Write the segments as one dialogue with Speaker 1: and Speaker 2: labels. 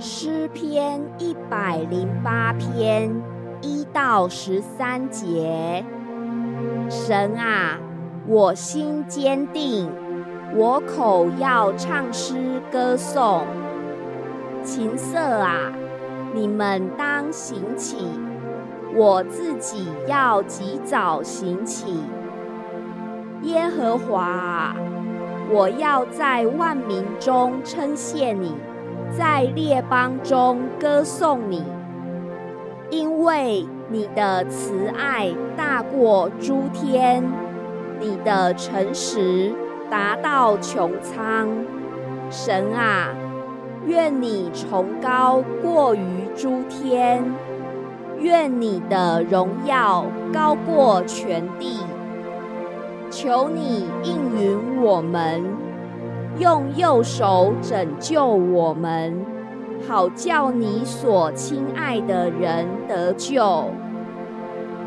Speaker 1: 诗篇一百零八篇一到十三节。神啊，我心坚定，我口要唱诗歌颂。琴瑟啊，你们当行起，我自己要及早行起。耶和华啊，我要在万民中称谢你。在列邦中歌颂你，因为你的慈爱大过诸天，你的诚实达到穹苍。神啊，愿你崇高过于诸天，愿你的荣耀高过全地。求你应允我们。用右手拯救我们，好叫你所亲爱的人得救。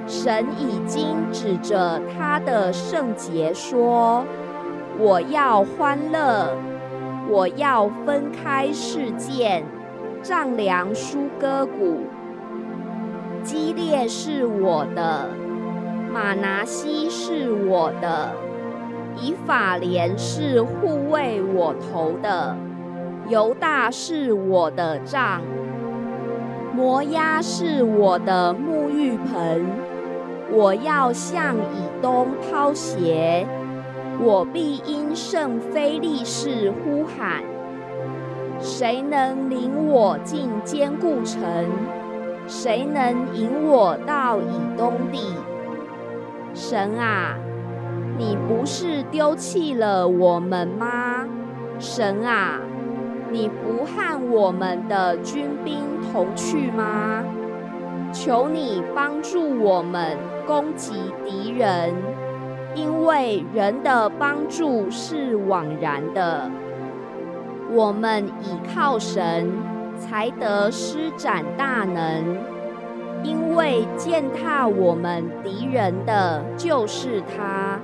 Speaker 1: 神已经指着他的圣洁说：“我要欢乐，我要分开事件，丈量舒歌谷。基列是我的，马拿西是我的。”以法莲是护卫我头的，犹大是我的杖，摩押是我的沐浴盆。我要向以东抛鞋，我必因圣非利士呼喊。谁能领我进坚固城？谁能引我到以东地？神啊！你不是丢弃了我们吗，神啊？你不和我们的军兵同去吗？求你帮助我们攻击敌人，因为人的帮助是枉然的。我们倚靠神，才得施展大能，因为践踏我们敌人的就是他。